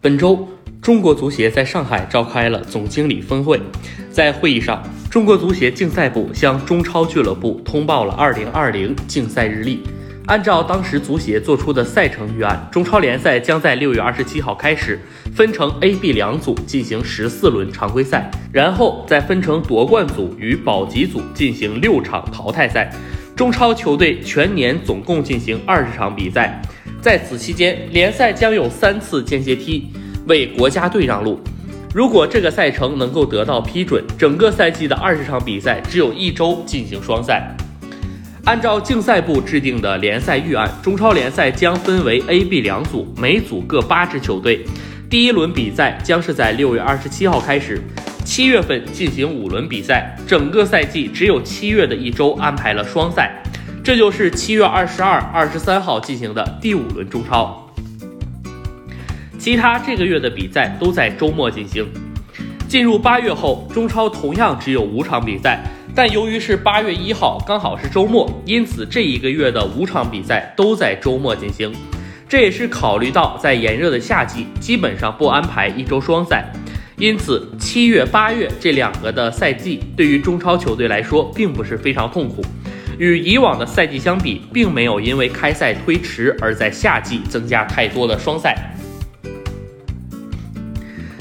本周，中国足协在上海召开了总经理峰会。在会议上，中国足协竞赛部向中超俱乐部通报了2020竞赛日历。按照当时足协做出的赛程预案，中超联赛将在6月27号开始，分成 A、B 两组进行十四轮常规赛，然后再分成夺冠组与保级组进行六场淘汰赛。中超球队全年总共进行二十场比赛。在此期间，联赛将有三次间歇踢，为国家队让路。如果这个赛程能够得到批准，整个赛季的二十场比赛只有一周进行双赛。按照竞赛部制定的联赛预案，中超联赛将分为 A、B 两组，每组各八支球队。第一轮比赛将是在六月二十七号开始，七月份进行五轮比赛，整个赛季只有七月的一周安排了双赛。这就是七月二十二、二十三号进行的第五轮中超，其他这个月的比赛都在周末进行。进入八月后，中超同样只有五场比赛，但由于是八月一号刚好是周末，因此这一个月的五场比赛都在周末进行。这也是考虑到在炎热的夏季，基本上不安排一周双赛，因此七月、八月这两个的赛季对于中超球队来说并不是非常痛苦。与以往的赛季相比，并没有因为开赛推迟而在夏季增加太多的双赛。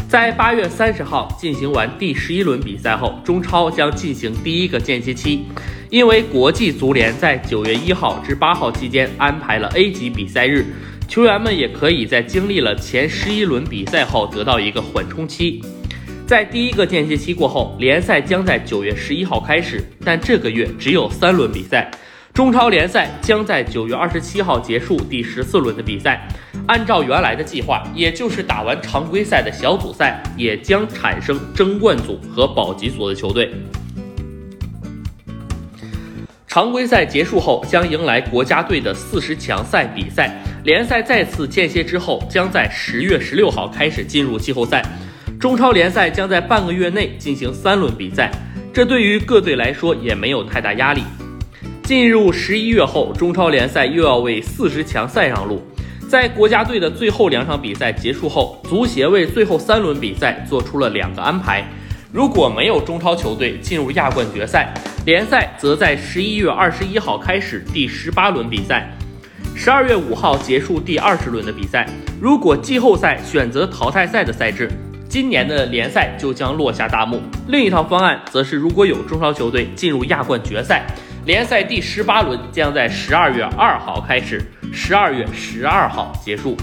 在八月三十号进行完第十一轮比赛后，中超将进行第一个间歇期。因为国际足联在九月一号至八号期间安排了 A 级比赛日，球员们也可以在经历了前十一轮比赛后得到一个缓冲期。在第一个间歇期过后，联赛将在九月十一号开始，但这个月只有三轮比赛。中超联赛将在九月二十七号结束第十四轮的比赛。按照原来的计划，也就是打完常规赛的小组赛，也将产生争冠组和保级组的球队。常规赛结束后，将迎来国家队的四十强赛比赛。联赛再次间歇之后，将在十月十六号开始进入季后赛。中超联赛将在半个月内进行三轮比赛，这对于各队来说也没有太大压力。进入十一月后，中超联赛又要为四十强赛让路。在国家队的最后两场比赛结束后，足协为最后三轮比赛做出了两个安排。如果没有中超球队进入亚冠决赛，联赛则在十一月二十一号开始第十八轮比赛，十二月五号结束第二十轮的比赛。如果季后赛选择淘汰赛的赛制，今年的联赛就将落下大幕。另一套方案则是，如果有中超球队进入亚冠决赛，联赛第十八轮将在十二月二号开始，十二月十二号结束。